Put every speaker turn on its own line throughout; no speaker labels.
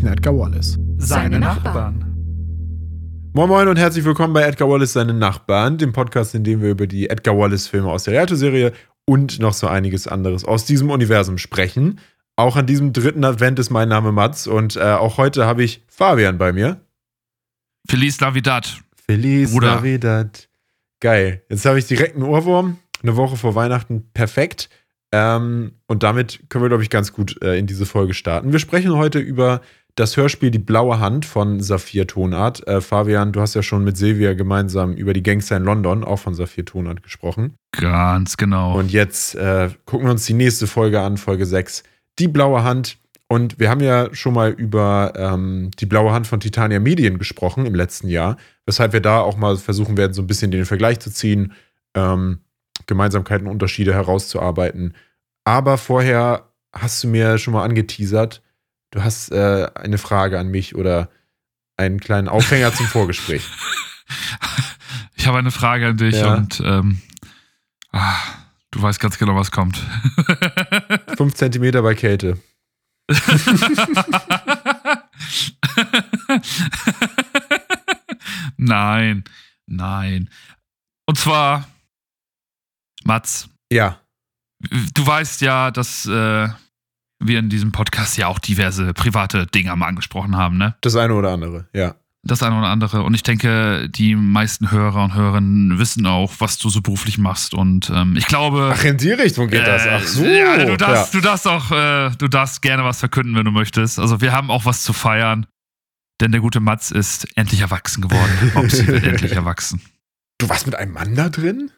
Sprechen Edgar Wallace.
Seine Nachbarn.
Moin Moin und herzlich willkommen bei Edgar Wallace Seine Nachbarn, dem Podcast, in dem wir über die Edgar Wallace-Filme aus der Rialto-Serie und noch so einiges anderes aus diesem Universum sprechen. Auch an diesem dritten Advent ist mein Name Mats und äh, auch heute habe ich Fabian bei mir.
Feliz Navidad.
Feliz
Bruder.
Navidad. Geil. Jetzt habe ich direkt einen Ohrwurm. Eine Woche vor Weihnachten. Perfekt. Ähm, und damit können wir, glaube ich, ganz gut äh, in diese Folge starten. Wir sprechen heute über das Hörspiel Die blaue Hand von Saphir Tonart. Äh, Fabian, du hast ja schon mit Silvia gemeinsam über die Gangster in London, auch von Saphir Tonart, gesprochen.
Ganz genau.
Und jetzt äh, gucken wir uns die nächste Folge an, Folge 6. Die blaue Hand. Und wir haben ja schon mal über ähm, die blaue Hand von Titania Medien gesprochen im letzten Jahr, weshalb wir da auch mal versuchen werden, so ein bisschen den Vergleich zu ziehen, ähm, Gemeinsamkeiten, Unterschiede herauszuarbeiten. Aber vorher hast du mir schon mal angeteasert, du hast äh, eine Frage an mich oder einen kleinen Aufhänger zum Vorgespräch.
ich habe eine Frage an dich
Ja.
und ähm, ah, du weißt ganz genau, was kommt.
Fünf Zentimeter bei Kälte.
nein, nein. Und zwar, Mats,
Ja,
du weißt ja, dass äh, wir in diesem Podcast ja auch diverse private Dinge mal angesprochen haben, ne?
das eine oder andere, ja.
Das eine oder andere. Und ich denke, die meisten Hörer und Hörerinnen wissen auch, was du so beruflich machst. Und ähm, ich glaube.
Ach, in die Richtung geht das. Ach so.
Äh, Ja, du darfst,
ja.
du darfst auch, äh, du darfst gerne was verkünden, wenn du möchtest. Also wir haben auch was zu feiern. Denn der gute Mats ist endlich erwachsen geworden. Mopsi wird endlich erwachsen.
Du warst mit einem Mann da drin?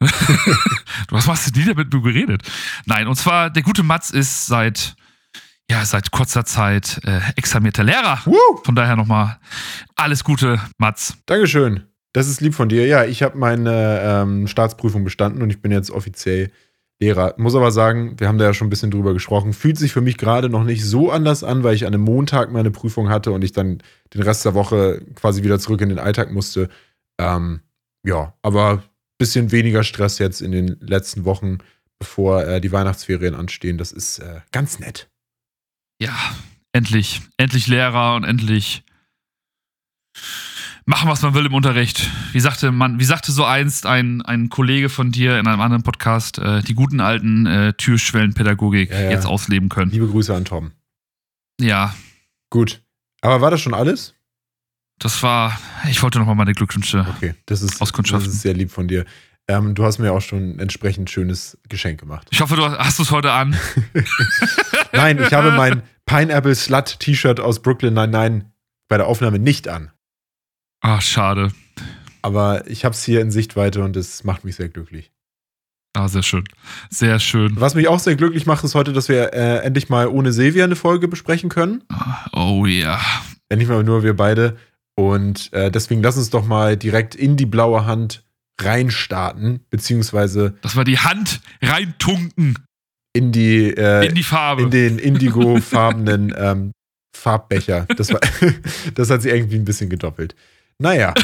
Du, was machst du nie damit mit mir geredet? Nein, und zwar, der gute Mats ist seit, ja, seit kurzer Zeit äh, examinierter Lehrer.
Woo!
Von daher nochmal alles Gute, Mats.
Dankeschön. Das ist lieb von dir. Ja, ich habe meine ähm, Staatsprüfung bestanden und ich bin jetzt offiziell Lehrer. Muss aber sagen, wir haben da ja schon ein bisschen drüber gesprochen. Fühlt sich für mich gerade noch nicht so anders an, weil ich an einem Montag meine Prüfung hatte und ich dann den Rest der Woche quasi wieder zurück in den Alltag musste. Ähm, ja, aber bisschen weniger Stress jetzt in den letzten Wochen, bevor äh, die Weihnachtsferien anstehen. Das ist äh, ganz nett.
Ja, endlich, endlich Lehrer und endlich machen, was man will im Unterricht. Wie sagte man, wie sagte so einst ein, ein Kollege von dir in einem anderen Podcast, äh, die guten alten äh, Türschwellenpädagogik
Ja, ja.
jetzt ausleben können.
Liebe Grüße an Tom.
Ja,
Gut. Aber war das schon alles?
Das war, ich wollte nochmal meine Glückwünsche.
Okay, das ist, das
Auskundschaften.
ist sehr lieb von dir. Ähm, du hast mir auch schon ein entsprechend schönes Geschenk gemacht.
Ich hoffe, du hast es heute an.
Nein, ich habe mein Pineapple Slut T-Shirt aus Brooklyn 99 bei der Aufnahme nicht an.
Ah, schade.
Aber ich habe es hier in Sichtweite und es macht mich sehr glücklich.
Ah, sehr schön. Sehr schön.
Was mich auch sehr glücklich macht, ist heute, dass wir äh, endlich mal ohne Silvia eine Folge besprechen können.
Oh ja.
Endlich mal nur wir beide. Und äh, deswegen lass uns doch mal direkt in die blaue Hand reinstarten, beziehungsweise
Dass wir die Hand reintunken
in die, äh,
in die Farbe.
in den indigofarbenen ähm, Farbbecher. Das, war, das hat sie irgendwie ein bisschen gedoppelt. Naja,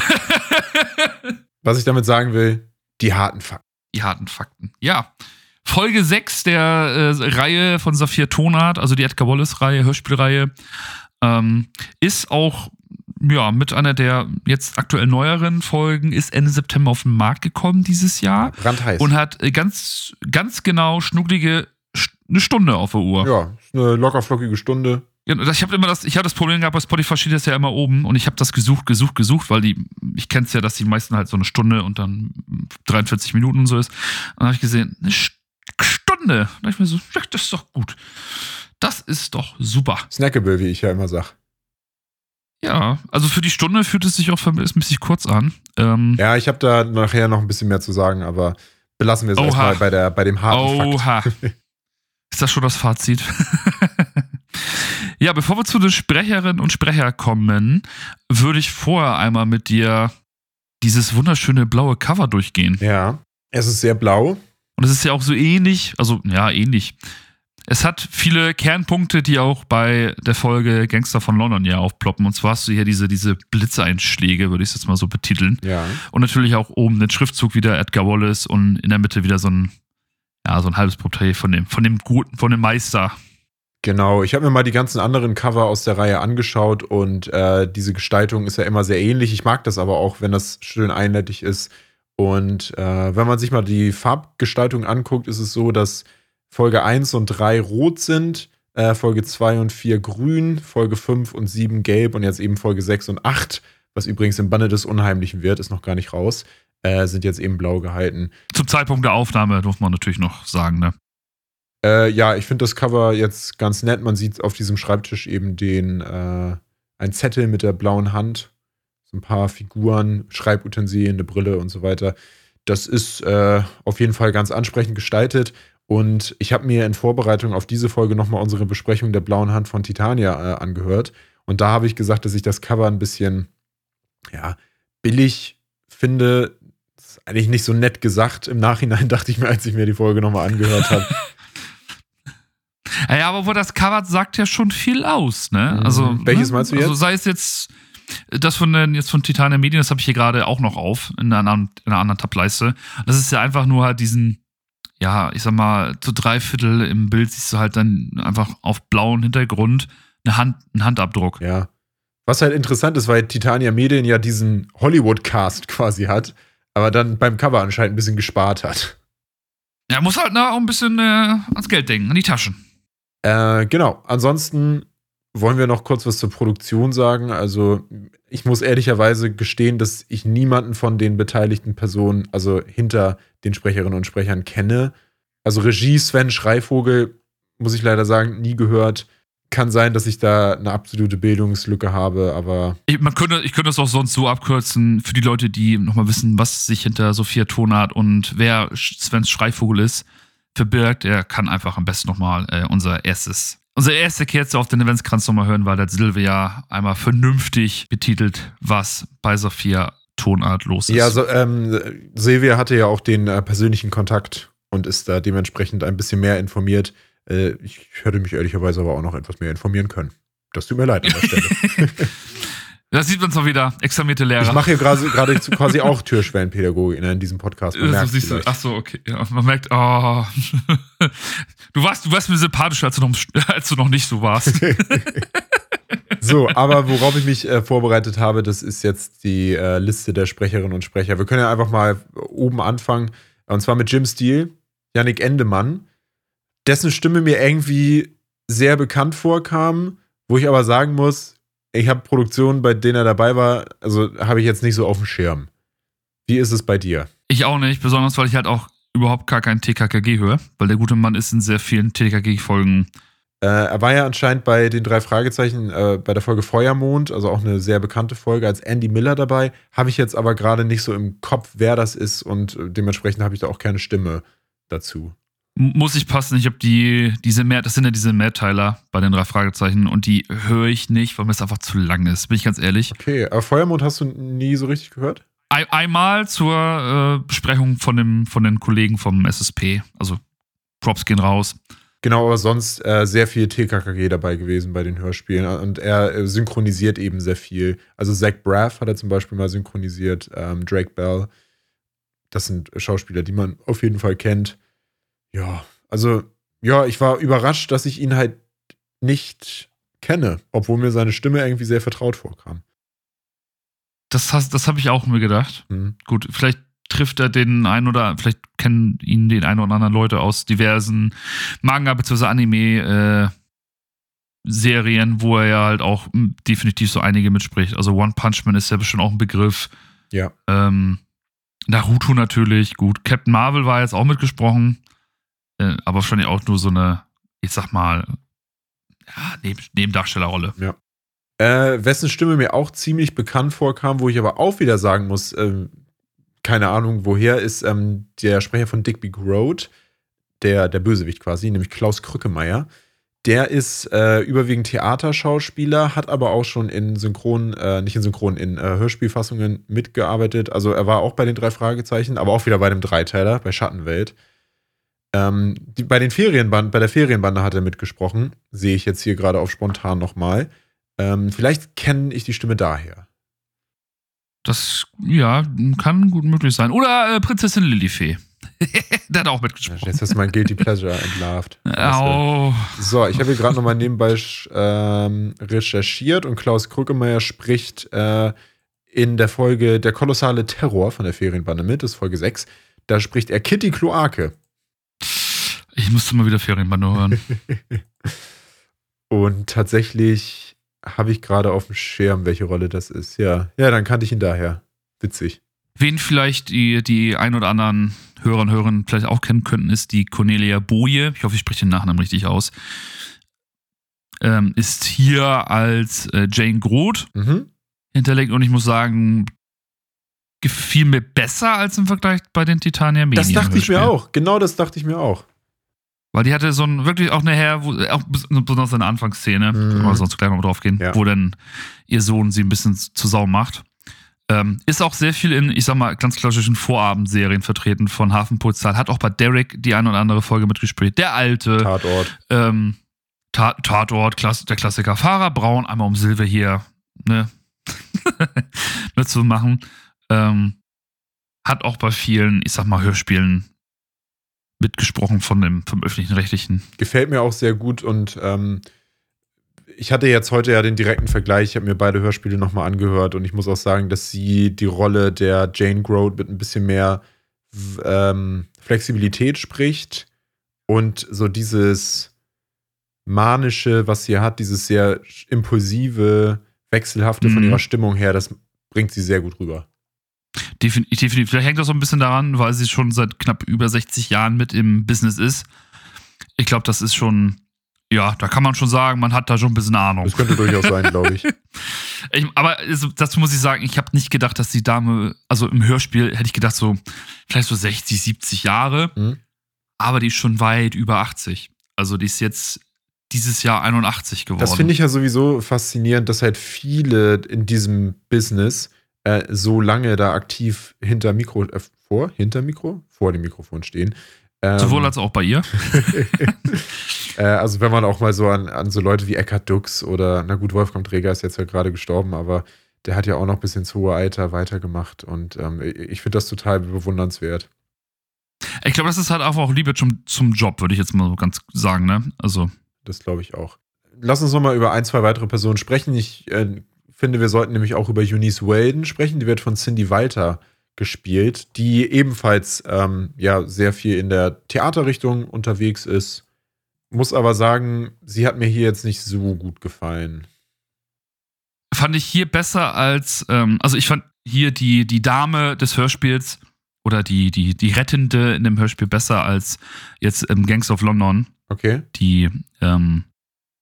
was ich damit sagen will, die harten Fakten.
Die harten Fakten. Ja. Folge 6 der äh, Reihe von Saphir Tonart, also die Edgar Wallace-Reihe, Hörspielreihe, ähm, ist auch ja, mit einer der jetzt aktuell neueren Folgen, ist Ende September auf den Markt gekommen dieses Jahr
Brandheiß.
und hat äh, ganz, ganz genau schnucklige eine Stunde auf der Uhr.
ja, eine lockerflockige Stunde.
Ja, ich habe immer das, ich habe das Problem gehabt, bei Spotify steht das ja immer oben und ich habe das gesucht, gesucht, gesucht, weil die, ich kenne es ja, dass die meisten halt so eine Stunde und dann 43 Minuten und so ist. Und dann habe ich gesehen, eine St- Stunde. Da ich mir so, das ist doch gut. Das ist doch super.
Snackable, wie ich ja immer sag.
Ja, also für die Stunde fühlt es sich auch verhältnismäßig kurz an. Ähm,
Ja, ich habe da nachher noch ein bisschen mehr zu sagen, aber belassen wir es erstmal bei, der, bei dem harten Fakt.
Oha. Ist das schon das Fazit? ja, bevor wir zu den Sprecherinnen und Sprecher kommen, würde ich vorher einmal mit dir dieses wunderschöne blaue Cover durchgehen.
Ja, es ist sehr blau.
Und es ist ja auch so ähnlich, also ja, ähnlich. Es hat viele Kernpunkte, die auch bei der Folge Gangster von London ja aufploppen. Und zwar hast du hier diese, diese Blitzeinschläge, würde ich es jetzt mal so betiteln.
Ja.
Und natürlich auch oben den Schriftzug wieder Edgar Wallace und in der Mitte wieder so ein, ja, so ein halbes Porträt von dem, von dem guten, von dem Meister.
Genau, ich habe mir mal die ganzen anderen Cover aus der Reihe angeschaut und äh, diese Gestaltung ist ja immer sehr ähnlich. Ich mag das aber auch, wenn das schön einheitlich ist. Und äh, wenn man sich mal die Farbgestaltung anguckt, ist es so, dass Folge 1 und 3 rot sind, äh, Folge 2 und 4 grün, Folge 5 und 7 gelb und jetzt eben Folge 6 und 8, was übrigens im Banne des Unheimlichen wird, ist noch gar nicht raus, äh, sind jetzt eben blau gehalten.
Zum Zeitpunkt der Aufnahme durfte man natürlich noch sagen, ne?
Äh, ja, ich finde das Cover jetzt ganz nett. Man sieht auf diesem Schreibtisch eben den, äh, ein Zettel mit der blauen Hand, so ein paar Figuren, Schreibutensilien, eine Brille und so weiter. Das ist äh, auf jeden Fall ganz ansprechend gestaltet. Und ich habe mir in Vorbereitung auf diese Folge nochmal unsere Besprechung der blauen Hand von Titania äh, angehört. Und da habe ich gesagt, dass ich das Cover ein bisschen, ja, billig finde. Das ist eigentlich nicht so nett gesagt. Im Nachhinein dachte ich mir, als ich mir die Folge nochmal angehört habe.
Ja, aber wo das Cover sagt ja schon viel aus, ne?
Mhm.
Also,
Welches
ne?
meinst du
Also
jetzt?
sei es jetzt das von den, jetzt von Titania Medien, das habe ich hier gerade auch noch auf, in einer, anderen- in einer anderen Tableiste. Das ist ja einfach nur halt diesen, ja, ich sag mal, zu drei Viertel im Bild siehst du halt dann einfach auf blauen Hintergrund eine Hand, einen Handabdruck.
Ja. Was halt interessant ist, weil Titania Medien ja diesen Hollywood-Cast quasi hat, aber dann beim Cover anscheinend ein bisschen gespart hat.
Ja, muss halt ne, auch ein bisschen äh, ans Geld denken, an die Taschen.
Äh, genau. Ansonsten wollen wir noch kurz was zur Produktion sagen. Also, ich muss ehrlicherweise gestehen, dass ich niemanden von den beteiligten Personen, also hinter den Sprecherinnen und Sprechern, kenne. Also, Regie Sven Schreivogel, muss ich leider sagen, nie gehört. Kann sein, dass ich da eine absolute Bildungslücke habe, aber
Ich, man könnte, ich könnte das auch sonst so abkürzen für die Leute, die nochmal wissen, was sich hinter Sophia Tonart und wer Svens Schreivogel ist, verbirgt. Der kann einfach am besten nochmal äh, unser erstes, unsere erste Kerze auf den Eventskranz nochmal hören, weil da hat Silvia einmal vernünftig betitelt, was bei Sophia Tonart los ist.
Ja, so, ähm, Silvia hatte ja auch den äh, persönlichen Kontakt und ist da dementsprechend ein bisschen mehr informiert. Äh, ich hätte mich ehrlicherweise aber auch noch etwas mehr informieren können. Das tut mir leid an der Stelle.
da sieht man auch wieder. Examinierte Lehrer.
ich mache hier gerade quasi auch Türschwellenpädagogik in diesem Podcast. Man
Äh, so
merkt's
siehst du, ach so, okay. Ja, man merkt, oh. du warst, du warst mir sympathischer, als du noch, als du noch nicht so warst.
So, aber worauf ich mich äh, vorbereitet habe, das ist jetzt die äh, Liste der Sprecherinnen und Sprecher. Wir können ja einfach mal oben anfangen. Und zwar mit Jim Steele, Yannick Endemann, dessen Stimme mir irgendwie sehr bekannt vorkam, wo ich aber sagen muss, ich habe Produktionen, bei denen er dabei war, also habe ich jetzt nicht so auf dem Schirm. Wie ist es bei dir?
Ich auch nicht, besonders weil ich halt auch überhaupt gar kein TKKG höre, weil der gute Mann ist in sehr vielen TKKG-Folgen.
Äh, er war ja anscheinend bei den drei Fragezeichen äh, bei der Folge Feuermond, also auch eine sehr bekannte Folge, als Andy Miller dabei. Habe ich jetzt aber gerade nicht so im Kopf, wer das ist und äh, dementsprechend habe ich da auch keine Stimme dazu.
Muss ich passen, ich habe die, diese mehr, das sind ja diese Mehrteiler bei den drei Fragezeichen und die höre ich nicht, weil mir das einfach zu lang ist, bin ich ganz ehrlich.
Okay, aber Feuermond hast du nie so richtig gehört?
Ein, einmal zur äh, Besprechung von, dem, von den Kollegen vom SSP, also Props gehen raus.
Genau, aber sonst äh, sehr viel TKKG dabei gewesen bei den Hörspielen und er äh, synchronisiert eben sehr viel. Also Zach Braff hat er zum Beispiel mal synchronisiert, ähm, Drake Bell. Das sind Schauspieler, die man auf jeden Fall kennt. Ja, also ja, ich war überrascht, dass ich ihn halt nicht kenne, obwohl mir seine Stimme irgendwie sehr vertraut vorkam.
Das, hast- das habe ich auch mir gedacht.
Hm.
Gut, vielleicht trifft er den einen oder vielleicht kennen ihn den einen oder anderen Leute aus diversen Manga bzw. Anime äh, Serien, wo er ja halt auch m, definitiv so einige mitspricht. Also One Punch Man ist ja bestimmt auch ein Begriff.
Ja.
Ähm, Naruto natürlich, gut. Captain Marvel war jetzt auch mitgesprochen, äh, aber wahrscheinlich auch nur so eine, ich sag mal, ja, Neben Nebendarstellerrolle.
Äh, wessen Stimme mir auch ziemlich bekannt vorkam, wo ich aber auch wieder sagen muss, ähm, keine Ahnung woher, ist ähm, der Sprecher von Digby Road, der, der Bösewicht quasi, nämlich Klaus Krückemeier. Der ist äh, überwiegend Theaterschauspieler, hat aber auch schon in Synchron, äh, nicht in Synchron, in äh, Hörspielfassungen mitgearbeitet. Also er war auch bei den drei Fragezeichen, aber auch wieder bei dem Dreiteiler, bei Schattenwelt. Ähm, die, bei den Ferienband, bei der Ferienbande hat er mitgesprochen, sehe ich jetzt hier gerade auf spontan nochmal. Ähm, vielleicht kenne ich die Stimme daher.
Das, ja, kann gut möglich sein. Oder äh, Prinzessin Lilifee. der hat auch
Ja,
mitgesprochen.
Jetzt hast du mein Guilty Pleasure entlarvt.
Au.
So, ich habe hier gerade nochmal nebenbei ähm, recherchiert und Klaus Krückemeier spricht äh, in der Folge Der kolossale Terror von der Ferienbande mit, das ist Folge 6. Da spricht er Kitty Kloake.
Ich musste mal wieder Ferienbande hören.
Und tatsächlich habe ich gerade auf dem Schirm, welche Rolle das ist. Ja, ja, dann kannte ich ihn daher. Witzig.
Wen vielleicht die, die ein oder anderen Hörer und Hörerinnen vielleicht auch kennen könnten, ist die Cornelia Boje. Ich hoffe, ich spreche den Nachnamen richtig aus. Ähm, ist hier als äh, Jane Groth
Mhm.
hinterlegt und ich muss sagen, gefiel mir besser als im Vergleich bei den Titania Medien.
Das dachte ich mir auch. Genau das dachte ich mir auch.
Weil die hatte so ein wirklich auch nachher, wo, auch bes- besonders in der Anfangsszene,
Mhm.
wir sonst gleich noch drauf gehen,
Ja.
wo dann ihr Sohn sie ein bisschen zu Sau macht. Ähm, ist auch sehr viel in, ich sag mal, ganz klassischen Vorabendserien vertreten von Hafenputzal. Hat auch bei Derek die eine oder andere Folge mitgespielt. Der alte,
Tatort.
ähm, Ta Tatort, Klass der Klassiker Fahrer Braun, einmal um Silber hier, ne, mitzumachen. Ähm, hat auch bei vielen, ich sag mal, Hörspielen mitgesprochen von dem, vom öffentlichen Rechtlichen.
Gefällt mir auch sehr gut und ähm, ich hatte jetzt heute ja den direkten Vergleich. Ich habe mir beide Hörspiele nochmal angehört und ich muss auch sagen, dass sie die Rolle der Jane Grote mit ein bisschen mehr ähm, Flexibilität spricht und so dieses manische, was sie hat, dieses sehr impulsive, wechselhafte von
Mhm.
ihrer Stimmung her, das bringt sie sehr gut rüber.
Defin- Definitiv. Vielleicht hängt das so ein bisschen daran, weil sie schon seit knapp über 60 Jahren mit im Business ist. Ich glaube, das ist schon, ja, da kann man schon sagen, man hat da schon ein bisschen Ahnung.
Das könnte durchaus sein, glaube ich.
Ich, aber dazu muss ich sagen, ich habe nicht gedacht, dass die Dame, also im Hörspiel hätte ich gedacht, so vielleicht so 60, 70 Jahre,
Mhm.
aber die ist schon weit über 80. Also die ist jetzt dieses Jahr 81 geworden.
Das finde ich ja sowieso faszinierend, dass halt viele in diesem Business äh, so lange da aktiv hinter Mikro, äh, vor, hinter Mikro, vor dem Mikrofon stehen. Ähm,
Sowohl als auch bei ihr.
äh, also wenn man auch mal so an, an so Leute wie Eckhard Dux oder, na gut, Wolfgang Träger ist jetzt ja gerade gestorben, aber der hat ja auch noch bis ins hohe Alter weitergemacht und ähm, ich finde das total bewundernswert.
Ich glaube, das ist halt einfach auch Liebe zum, zum Job, würde ich jetzt mal so ganz sagen, ne? Also,
Das glaube ich auch. Lass uns noch mal über ein, zwei weitere Personen sprechen. Ich äh, finde, wir sollten nämlich auch über Eunice Walden sprechen. Die wird von Cindy Walter gespielt, die ebenfalls ähm, ja sehr viel in der Theaterrichtung unterwegs ist. Muss aber sagen, sie hat mir hier jetzt nicht so gut gefallen.
fand ich hier besser als, ähm, also ich fand hier die, die Dame des Hörspiels oder die, die, die Rettende in dem Hörspiel besser als jetzt im Gangs of London,
Okay.
die, ähm,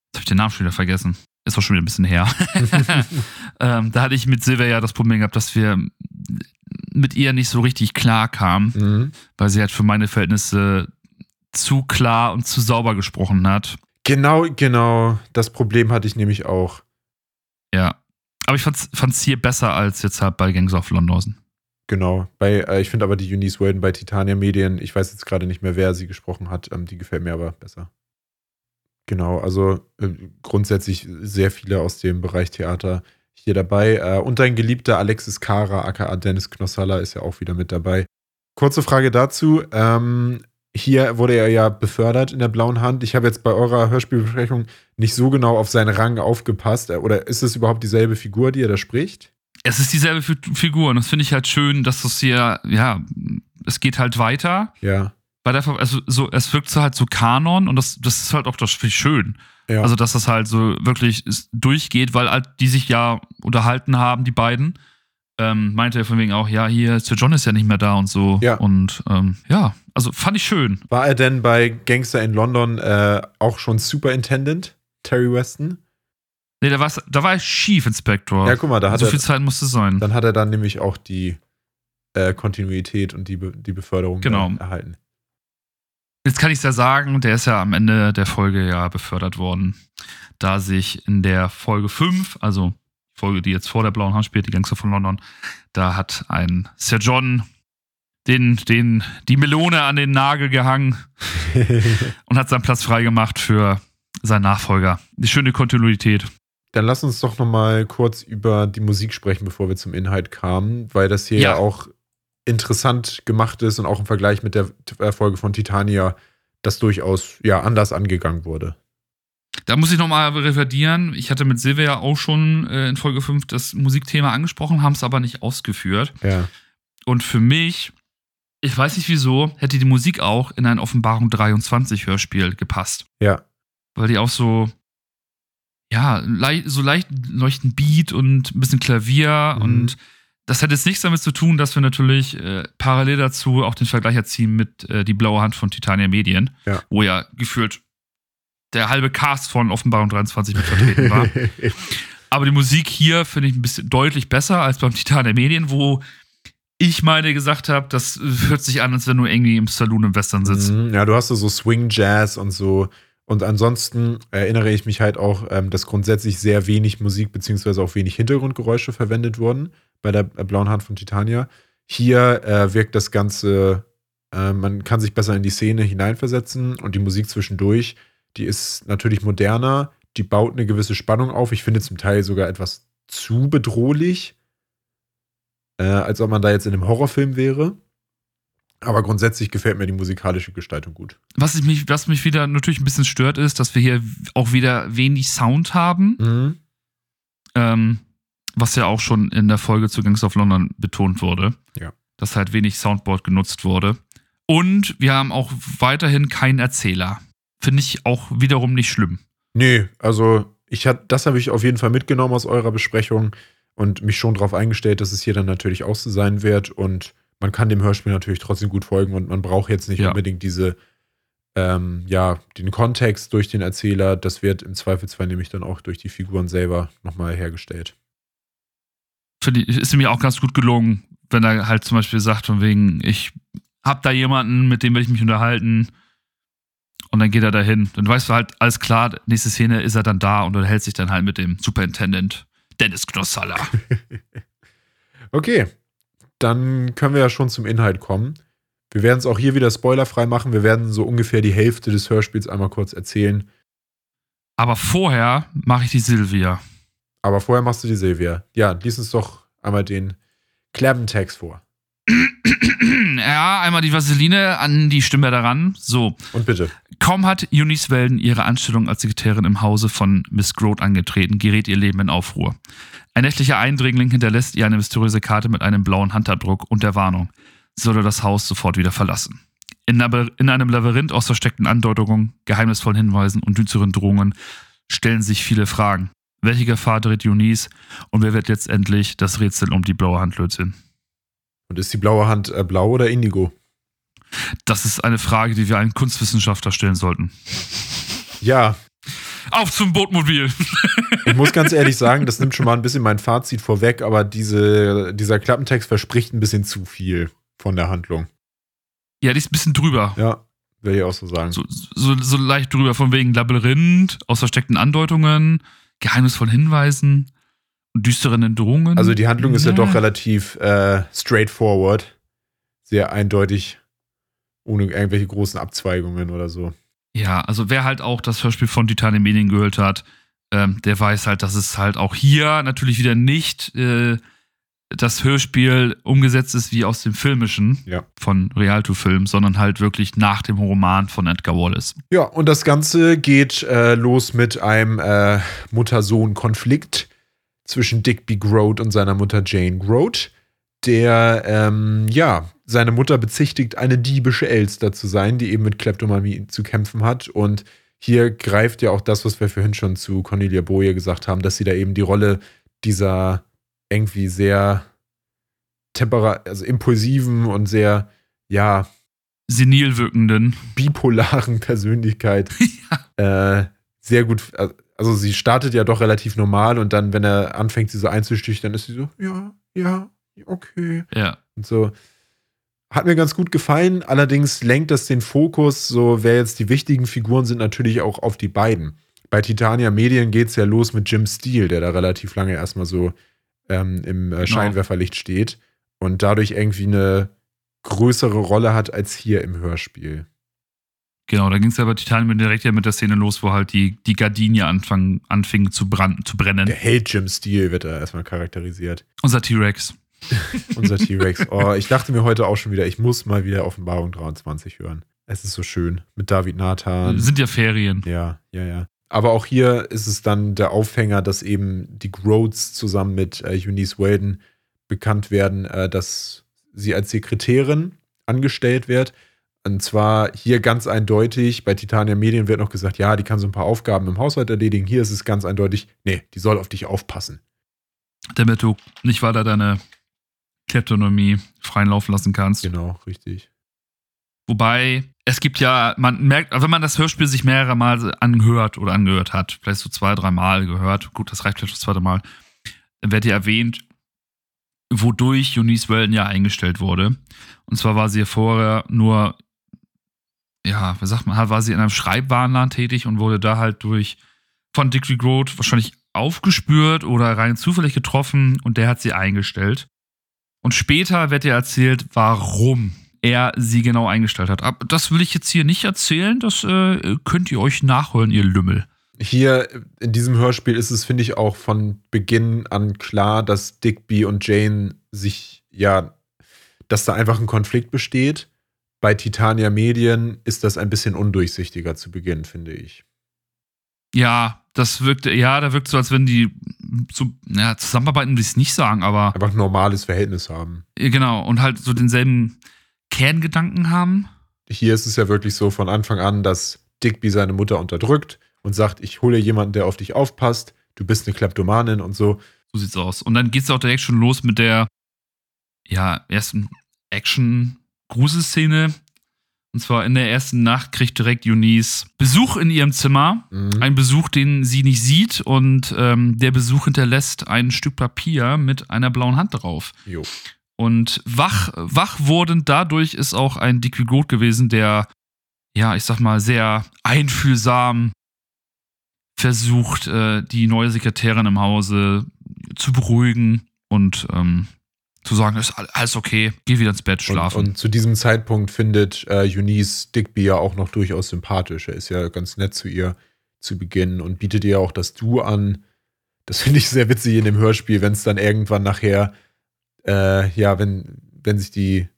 jetzt habe ich den Namen schon wieder vergessen. Ist auch schon wieder ein bisschen her. ähm, da hatte ich mit Silvia ja das Problem gehabt, dass wir mit ihr nicht so richtig klar kamen,
mhm.
weil sie halt für meine Verhältnisse zu klar und zu sauber gesprochen hat.
Genau, genau. Das Problem hatte ich nämlich auch.
Ja. Aber ich fand's, fand's hier besser als jetzt halt bei Gangs of London.
Genau. Bei, äh, ich finde aber die Eunice Walden bei Titania Medien, ich weiß jetzt gerade nicht mehr, wer sie gesprochen hat, ähm, die gefällt mir aber besser. Genau, also äh, grundsätzlich sehr viele aus dem Bereich Theater hier dabei. Äh, und dein geliebter Alexis Kara, aka Dennis Knossalla, ist ja auch wieder mit dabei. Kurze Frage dazu. Ähm, hier wurde er ja befördert in der blauen Hand. Ich habe jetzt bei eurer Hörspielbesprechung nicht so genau auf seinen Rang aufgepasst. Äh, Oder ist es überhaupt dieselbe Figur, die er da spricht?
Es ist dieselbe Fi- Figur und das finde ich halt schön, dass das hier, ja, es geht halt weiter.
Ja.
Bei der, Ver- also so, es wirkt so halt so Kanon und das, das ist halt auch das schön.
ja.
Also, dass das halt so wirklich durchgeht, weil halt die sich ja unterhalten haben, die beiden. Ähm, meinte er von wegen auch, ja, hier, Sir John ist ja nicht mehr da und so.
Ja.
Und ähm, ja, also fand ich schön.
War er denn bei Gangster in London äh, auch schon Superintendent, Terry Weston?
Nee, da, war's, da war ich Chief Inspector.
Ja, guck mal, da hat,
so
er,
viel Zeit musste sein.
dann hat er dann nämlich auch die äh, Kontinuität und die, Be die Beförderung
Genau.
erhalten.
Jetzt kann ich es ja sagen, der ist ja am Ende der Folge ja befördert worden, da sich in der Folge 5, also die Folge, die jetzt vor der Blauen Hand spielt, die Gangster von London, da hat ein Sir John den, den, die Melone an den Nagel gehangen und hat seinen Platz freigemacht für seinen Nachfolger. Die schöne Kontinuität.
Dann lass uns doch noch mal kurz über die Musik sprechen, bevor wir zum Inhalt kamen, weil das hier ja,
Ja.
auch interessant gemacht ist und auch im Vergleich mit der äh, Folge von Titania das durchaus ja anders angegangen wurde.
Da muss ich nochmal revidieren. Ich hatte mit Silvia auch schon äh, in Folge 5 das Musikthema angesprochen, haben es aber nicht ausgeführt.
Ja.
Und für mich, ich weiß nicht wieso, hätte die Musik auch in ein Offenbarung 23 Hörspiel gepasst.
Ja.
Weil die auch so, ja, lei so leicht leuchten Beat und ein bisschen Klavier
Mhm.
und das hat jetzt nichts damit zu tun, dass wir natürlich äh, parallel dazu auch den Vergleich erziehen mit äh, Die blaue Hand von Titania Medien,
Ja.
wo ja gefühlt der halbe Cast von Offenbarung 23 mit vertreten war. Aber die Musik hier finde ich ein bisschen deutlich besser als beim Titan der Medien, wo ich meine gesagt habe, das hört sich an, als wenn du irgendwie im Saloon im Western sitzt.
Mhm, Ja, du hast so Swing Jazz und so. Und ansonsten erinnere ich mich halt auch, ähm, dass grundsätzlich sehr wenig Musik beziehungsweise auch wenig Hintergrundgeräusche verwendet wurden bei der Blauen Hand von Titania. Hier äh, wirkt das Ganze, äh, man kann sich besser in die Szene hineinversetzen und die Musik zwischendurch, die ist natürlich moderner, die baut eine gewisse Spannung auf. Ich finde zum Teil sogar etwas zu bedrohlich, äh, als ob man da jetzt in einem Horrorfilm wäre. Aber grundsätzlich gefällt mir die musikalische Gestaltung gut.
Was, ich mich, was mich wieder natürlich ein bisschen stört, ist, dass wir hier auch wieder wenig Sound haben.
Mhm.
Ähm, was ja auch schon in der Folge zu Gangs of London betont wurde.
Ja.
Dass halt wenig Soundboard genutzt wurde. Und wir haben auch weiterhin keinen Erzähler. Finde ich auch wiederum nicht schlimm.
Nee, also ich hat, das habe ich auf jeden Fall mitgenommen aus eurer Besprechung und mich schon darauf eingestellt, dass es hier dann natürlich auch so sein wird. Und man kann dem Hörspiel natürlich trotzdem gut folgen und man braucht jetzt nicht
Ja.
unbedingt diese, ähm, ja, den Kontext durch den Erzähler. Das wird im Zweifelsfall nämlich dann auch durch die Figuren selber nochmal hergestellt.
Finde ich, ist mir auch ganz gut gelungen, wenn er halt zum Beispiel sagt, von wegen, ich hab da jemanden, mit dem will ich mich unterhalten. Und dann geht er dahin. Dann weißt du halt, alles klar, nächste Szene ist er dann da und unterhält sich dann halt mit dem Superintendent Dennis Knossalla.
Okay, dann können wir ja schon zum Inhalt kommen. Wir werden es auch hier wieder spoilerfrei machen. Wir werden so ungefähr die Hälfte des Hörspiels einmal kurz erzählen.
Aber vorher mache ich die Silvia.
Aber vorher machst du die Silvia. Ja, lies uns doch einmal den Klappentext vor.
ja, einmal die Vaseline an die Stimme daran. So.
Und bitte.
Kaum hat Eunice Welden ihre Anstellung als Sekretärin im Hause von Miss Grote angetreten, gerät ihr Leben in Aufruhr. Ein nächtlicher Eindringling hinterlässt ihr eine mysteriöse Karte mit einem blauen Handabdruck und der Warnung, sie solle das Haus sofort wieder verlassen. In, in einem Labyrinth aus versteckten Andeutungen, geheimnisvollen Hinweisen und düsteren Drohungen stellen sich viele Fragen. Welche Gefahr dreht Eunice und wer wird letztendlich das Rätsel um die blaue Hand lösen?
Und ist die blaue Hand äh, blau oder indigo?
Das ist eine Frage, die wir einen Kunstwissenschaftler stellen sollten.
Ja,
Auf zum Bootmobil!
ich muss ganz ehrlich sagen, das nimmt schon mal ein bisschen mein Fazit vorweg, aber diese, dieser Klappentext verspricht ein bisschen zu viel von der Handlung.
Ja, die ist ein bisschen drüber.
Ja, will ich auch so sagen.
So, so, so leicht drüber, von wegen Labyrinth, aus versteckten Andeutungen, geheimnisvollen Hinweisen und düsteren Drohungen.
Also die Handlung ist ja,
Ja.
doch relativ äh, straightforward. Sehr eindeutig, ohne irgendwelche großen Abzweigungen oder so.
Ja, also wer halt auch das Hörspiel von Titanic Medien gehört hat, ähm, der weiß halt, dass es halt auch hier natürlich wieder nicht äh, das Hörspiel umgesetzt ist wie aus dem Filmischen
Ja.
von Rialto-Film, sondern halt wirklich nach dem Roman von Edgar Wallace.
Ja, und das Ganze geht äh, los mit einem äh, Mutter-Sohn-Konflikt zwischen Digby Grote und seiner Mutter Jane Grote, der, ähm, ja, seine Mutter bezichtigt, eine diebische Elster zu sein, die eben mit Kleptomanie zu kämpfen hat. Und hier greift ja auch das, was wir vorhin schon zu Cornelia Boye gesagt haben, dass sie da eben die Rolle dieser irgendwie sehr tempera also impulsiven und sehr, ja,
Senil wirkenden.
bipolaren Persönlichkeit äh, sehr gut. Also sie startet ja doch relativ normal und dann, wenn er anfängt, sie so einzustichen, dann ist sie so, ja, ja, okay.
Ja.
Und so. Hat mir ganz gut gefallen. Allerdings lenkt das den Fokus, so wer jetzt die wichtigen Figuren sind, natürlich auch auf die beiden. Bei Titania Medien geht es ja los mit Jim Steele, der da relativ lange erstmal so ähm, im äh, Scheinwerferlicht steht und dadurch irgendwie eine größere Rolle hat als hier im Hörspiel.
Genau, da ging es ja bei Titanic direkt ja mit der Szene los, wo halt die, die Gardine anfang, anfing zu, brand, zu brennen.
Der Held Jim Steele wird da erstmal charakterisiert.
Unser T-Rex.
Unser T-Rex. Oh, ich dachte mir heute auch schon wieder, ich muss mal wieder Offenbarung 23 hören. Es ist so schön. Mit David Nathan.
Sind ja Ferien.
Ja, ja, ja. Aber auch hier ist es dann der Aufhänger, dass eben die Groats zusammen mit äh, Eunice Weldon bekannt werden, äh, dass sie als Sekretärin angestellt wird. Und zwar hier ganz eindeutig, bei Titania Medien wird noch gesagt, ja, die kann so ein paar Aufgaben im Haushalt erledigen. Hier ist es ganz eindeutig, nee, die soll auf dich aufpassen.
Damit du nicht weiter deine Kleptonomie freien Lauf lassen kannst.
Genau, richtig.
Wobei, es gibt ja, man merkt, wenn man das Hörspiel sich mehrere Mal angehört oder angehört hat, vielleicht so zwei, drei Mal gehört, gut, das reicht vielleicht das zweite Mal, dann wird ja erwähnt, wodurch Eunice Weldon ja eingestellt wurde. Und zwar war sie ja vorher nur, ja, wie sagt man, war sie in einem Schreibwarenladen tätig und wurde da halt durch von Dick Groat wahrscheinlich aufgespürt oder rein zufällig getroffen und der hat sie eingestellt. Und später wird ihr erzählt, warum er sie genau eingestellt hat. Aber das will ich jetzt hier nicht erzählen, das äh, könnt ihr euch nachholen, ihr Lümmel.
Hier in diesem Hörspiel ist es, finde ich, auch von Beginn an klar, dass Digby und Jane sich ja, dass da einfach ein Konflikt besteht. Bei Titania Medien ist das ein bisschen undurchsichtiger zu Beginn, finde ich.
Ja, das wirkt, ja, da wirkt so, als wenn die so, ja, zusammenarbeiten, will ich es nicht sagen, aber.
Einfach ein normales Verhältnis haben.
Genau, und halt so denselben Kerngedanken haben.
Hier ist es ja wirklich so von Anfang an, dass Digby seine Mutter unterdrückt und sagt, ich hole jemanden, der auf dich aufpasst, du bist eine Kleptomanin und so.
So sieht's aus. Und dann geht's auch direkt schon los mit der, ja, ersten Action-Gruselszene. Und zwar in der ersten Nacht kriegt direkt Eunice Besuch in ihrem Zimmer. Mhm. Ein Besuch, den sie nicht sieht. Und ähm, der Besuch hinterlässt ein Stück Papier mit einer blauen Hand drauf.
Jo.
Und wach, wach wurden dadurch ist auch ein Dick Vigot gewesen, der, ja, ich sag mal, sehr einfühlsam versucht, äh, die neue Sekretärin im Hause zu beruhigen und ähm, zu sagen, ist alles okay, geh wieder ins Bett schlafen.
Und, und zu diesem Zeitpunkt findet äh, Eunice Digby ja auch noch durchaus sympathisch. Er ist ja ganz nett zu ihr zu Beginn und bietet ihr auch das Du an. Das finde ich sehr witzig in dem Hörspiel, wenn es dann irgendwann nachher, äh, ja, wenn, wenn sich die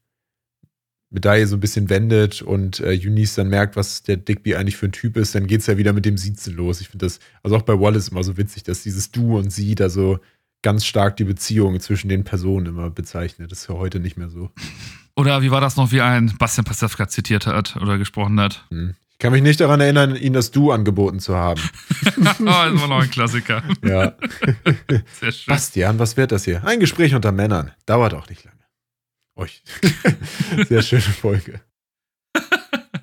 Medaille so ein bisschen wendet und äh, Eunice dann merkt, was der Digby eigentlich für ein Typ ist, dann geht es ja wieder mit dem Siezen los. Ich finde das, also auch bei Wallace immer so witzig, dass dieses Du und Sie da so ganz stark die Beziehung zwischen den Personen immer bezeichnet. Das ist ja heute nicht mehr so.
Oder wie war das noch, wie ein Bastian Pastewka zitiert hat oder gesprochen hat?
Hm. Ich kann mich nicht daran erinnern, Ihnen das Du angeboten zu haben.
oh, das war noch ein Klassiker.
ja. Sehr schön. Bastian, was wird das hier? Ein Gespräch unter Männern. Dauert auch nicht lange. Euch. Sehr schöne Folge.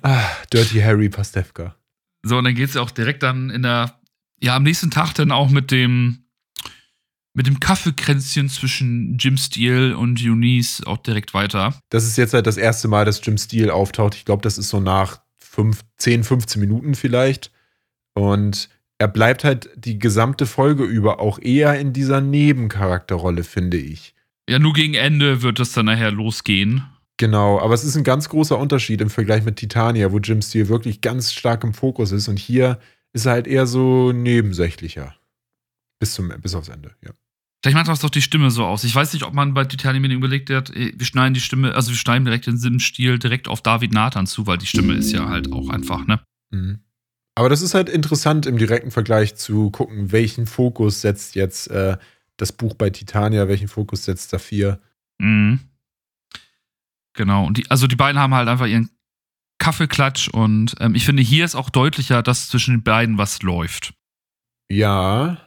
Ah, Dirty Harry Pastewka.
So, und dann geht es ja auch direkt dann in der, ja, am nächsten Tag dann auch mit dem mit dem Kaffeekränzchen zwischen Jim Steele und Eunice auch direkt weiter.
Das ist jetzt halt das erste Mal, dass Jim Steele auftaucht. Ich glaube, das ist so nach fünf, 10, 15 Minuten vielleicht. Und er bleibt halt die gesamte Folge über auch eher in dieser Nebencharakterrolle, finde ich.
Ja, nur gegen Ende wird das dann nachher losgehen.
Genau, aber es ist ein ganz großer Unterschied im Vergleich mit Titania, wo Jim Steele wirklich ganz stark im Fokus ist. Und hier ist er halt eher so nebensächlicher. Bis, zum, bis aufs Ende, ja.
Vielleicht macht das doch die Stimme so aus. Ich weiß nicht, ob man bei Titanium überlegt hat, wir schneiden die Stimme, also wir schneiden direkt den Sim-Stil direkt auf David Nathan zu, weil die Stimme ist ja halt auch einfach, ne?
Mhm. Aber das ist halt interessant im direkten Vergleich zu gucken, welchen Fokus setzt jetzt äh, das Buch bei Titania, welchen Fokus setzt Saphir.
Mhm. Genau. Und die, also die beiden haben halt einfach ihren Kaffeeklatsch und ähm, ich finde, hier ist auch deutlicher, dass zwischen den beiden was läuft.
Ja.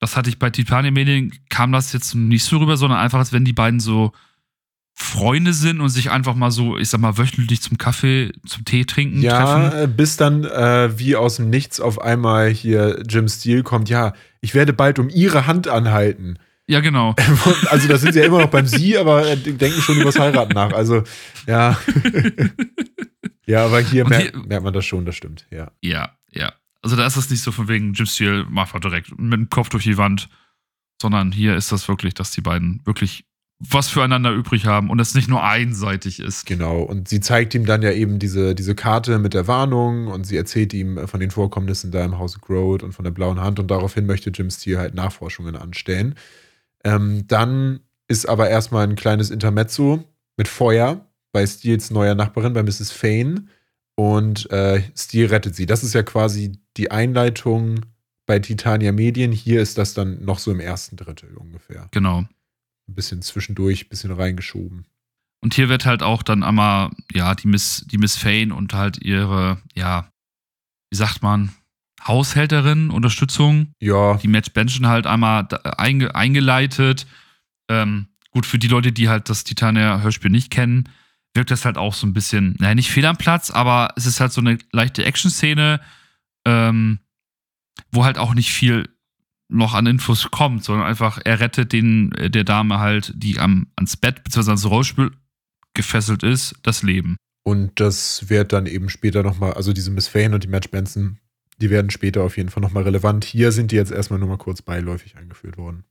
Das hatte ich bei Titanium Medien, kam das jetzt nicht so rüber, sondern einfach, als wenn die beiden so Freunde sind und sich einfach mal so, ich sag mal, wöchentlich zum Kaffee, zum Tee trinken
ja, treffen. bis dann äh, wie aus dem Nichts auf einmal hier Jim Steele kommt, ja, ich werde bald um ihre Hand anhalten.
Ja, genau.
also da sind sie ja immer noch beim Sie, aber äh, denken schon übers Heiraten nach. Also, ja. ja, aber hier, hier merkt, merkt man das schon, das stimmt, ja.
Ja, ja. Also da ist es nicht so von wegen Jim Steele macht er direkt mit dem Kopf durch die Wand, sondern hier ist das wirklich, dass die beiden wirklich was füreinander übrig haben und es nicht nur einseitig ist.
Genau, und sie zeigt ihm dann ja eben diese, diese Karte mit der Warnung und sie erzählt ihm von den Vorkommnissen da im Hause Grode und von der blauen Hand und daraufhin möchte Jim Steele halt Nachforschungen anstellen. Ähm, dann ist aber erstmal ein kleines Intermezzo mit Feuer bei Steels neuer Nachbarin, bei Mrs. Fane. Und äh, Steel rettet sie. Das ist ja quasi die Einleitung bei Titania Medien. Hier ist das dann noch so im ersten Drittel ungefähr.
Genau.
Ein bisschen zwischendurch, ein bisschen reingeschoben.
Und hier wird halt auch dann einmal, ja, die Miss, die Miss Fane und halt ihre, ja, wie sagt man, Haushälterin, Unterstützung.
Ja.
Die Match Benchen halt einmal einge, eingeleitet. Ähm, gut, für die Leute, die halt das Titania-Hörspiel nicht kennen, wirkt das halt auch so ein bisschen, naja, nicht fehl am Platz, aber es ist halt so eine leichte Action-Szene, ähm, wo halt auch nicht viel noch an Infos kommt, sondern einfach, er rettet den, der Dame halt, die am, ans Bett bzw. ans Rollstuhl gefesselt ist, das Leben.
Und das wird dann eben später nochmal, also diese Miss Fane und die Match Benson, die werden später auf jeden Fall nochmal relevant. Hier sind die jetzt erstmal nur mal kurz beiläufig eingeführt worden.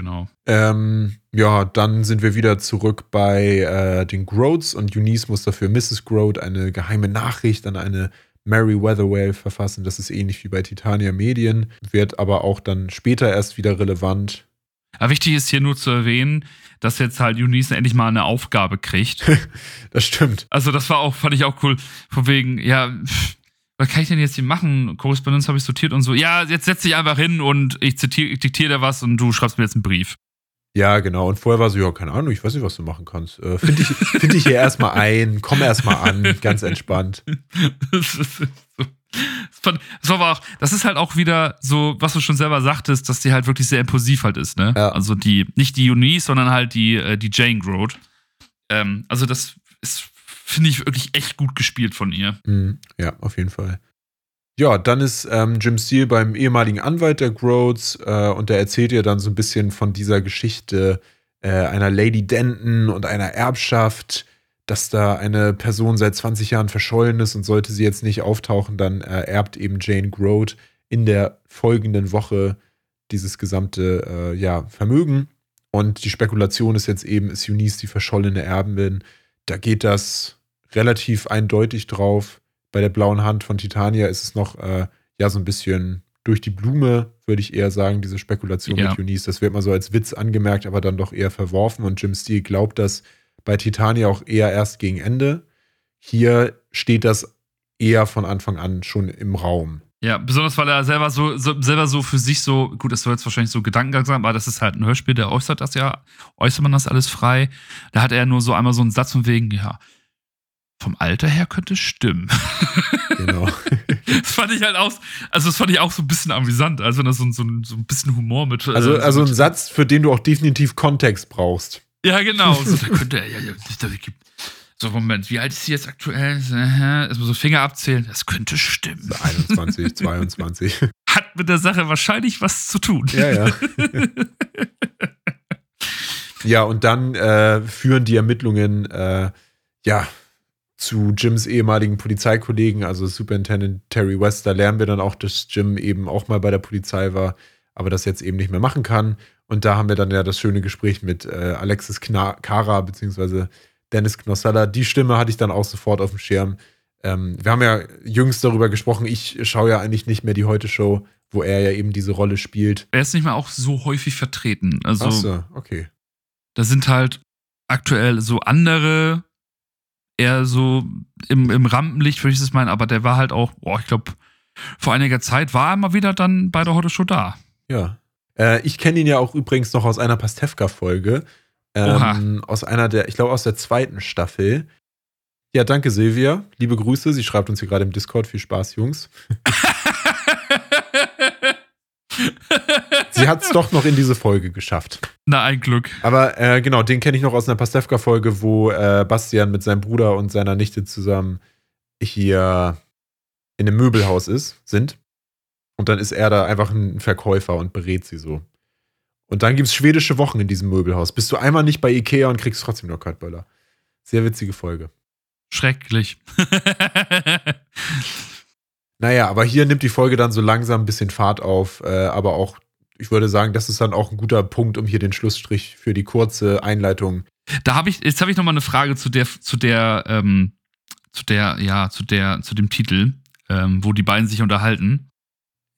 Genau.
Ähm, ja, dann sind wir wieder zurück bei äh, den Groats und Eunice muss dafür Mrs. Groat eine geheime Nachricht an eine Mary Weatherwell verfassen. Das ist ähnlich wie bei Titania Medien, wird aber auch dann später erst wieder relevant.
Aber wichtig ist hier nur zu erwähnen, dass jetzt halt Eunice endlich mal eine Aufgabe kriegt.
das stimmt.
Also das war auch, fand ich auch cool, von wegen, ja, was kann ich denn jetzt hier machen? Korrespondenz habe ich sortiert und so. Ja, jetzt setz dich einfach hin und ich, zitiere, ich diktiere dir was und du schreibst mir jetzt einen Brief.
Ja, genau. Und vorher war so, ja, keine Ahnung, ich weiß nicht, was du machen kannst. Äh, Finde ich, find ich hier erstmal ein, komm erstmal an, ganz entspannt.
das, ist so. das, war auch, das ist halt auch wieder so, was du schon selber sagtest, dass die halt wirklich sehr impulsiv halt ist, ne?
Ja.
Also die, nicht die Eunice, sondern halt die, äh, die Jane Groat. Ähm, also das ist, finde ich, wirklich echt gut gespielt von ihr.
Mhm, ja, auf jeden Fall. Ja, dann ist ähm, Jim Steele beim ehemaligen Anwalt der Groats äh, und der erzählt ihr dann so ein bisschen von dieser Geschichte äh, einer Lady Denton und einer Erbschaft, dass da eine Person seit 20 Jahren verschollen ist und sollte sie jetzt nicht auftauchen, dann äh, erbt eben Jane Groat in der folgenden Woche dieses gesamte äh, ja, Vermögen. Und die Spekulation ist jetzt eben, ist Eunice die verschollene Erbin? Da geht das relativ eindeutig drauf. Bei der blauen Hand von Titania ist es noch äh, ja so ein bisschen durch die Blume, würde ich eher sagen, diese Spekulation
Ja.
mit Eunice. Das wird mal so als Witz angemerkt, aber dann doch eher verworfen. Und Jim Steele glaubt das bei Titania auch eher erst gegen Ende. Hier steht das eher von Anfang an schon im Raum.
Ja, besonders weil er selber so, so selber so für sich so, gut, das soll jetzt wahrscheinlich so Gedankengang sein, aber das ist halt ein Hörspiel, der äußert das ja, äußert man das alles frei. Da hat er nur so einmal so einen Satz von wegen, ja, vom Alter her könnte es stimmen.
Genau.
das fand ich halt auch, also das fand ich auch so ein bisschen amüsant, also wenn das so, so, so ein bisschen Humor mit.
Also,
äh,
also
mit,
ein Satz, für den du auch definitiv Kontext braust.
Ja, genau. So, da könnte er, ja, ja, da gibt, so, Moment, wie alt ist sie jetzt aktuell? Erstmal so Finger abzählen. Das könnte stimmen.
21, 22.
Hat mit der Sache wahrscheinlich was zu tun.
Ja, ja. ja, und dann äh, führen die Ermittlungen äh, ja zu Jims ehemaligen Polizeikollegen, also Superintendent Terry West. Da lernen wir dann auch, dass Jim eben auch mal bei der Polizei war, aber das jetzt eben nicht mehr machen kann. Und da haben wir dann ja das schöne Gespräch mit äh, Alexis Kna Kara beziehungsweise Dennis Knossalla. Die Stimme hatte ich dann auch sofort auf dem Schirm. Ähm, wir haben ja jüngst darüber gesprochen. Ich schaue ja eigentlich nicht mehr die Heute-Show, wo er ja eben diese Rolle spielt.
Er ist nicht mehr auch so häufig vertreten. Also,
Ach so, okay.
da sind halt aktuell so andere, eher so im, im Rampenlicht, würde ich das meinen, aber der war halt auch, boah, ich glaube, vor einiger Zeit war er mal wieder dann bei der Heute Show da.
Ja. Äh, ich kenne ihn ja auch übrigens noch aus einer Pastewka-Folge. Ähm, aus einer der, ich glaube, aus der zweiten Staffel. Ja, danke, Silvia. Liebe Grüße. Sie schreibt uns hier gerade im Discord. Viel Spaß, Jungs. Sie hat es doch noch in diese Folge geschafft.
Na, ein Glück.
Aber äh, genau, den kenne ich noch aus einer Pastewka-Folge, wo äh, Bastian mit seinem Bruder und seiner Nichte zusammen hier in einem Möbelhaus ist, sind. Und dann ist er da einfach ein Verkäufer und berät sie so. Und dann gibt es schwedische Wochen in diesem Möbelhaus. Bist du einmal nicht bei Ikea und kriegst trotzdem nur Kaltböller. Sehr witzige Folge.
Schrecklich.
Naja, aber hier nimmt die Folge dann so langsam ein bisschen Fahrt auf. Äh, aber auch, ich würde sagen, das ist dann auch ein guter Punkt, um hier den Schlussstrich für die kurze Einleitung.
da habe ich, jetzt habe ich noch mal eine Frage zu der, zu der, ähm, zu der, ja, zu der, zu dem Titel, ähm, wo die beiden sich unterhalten.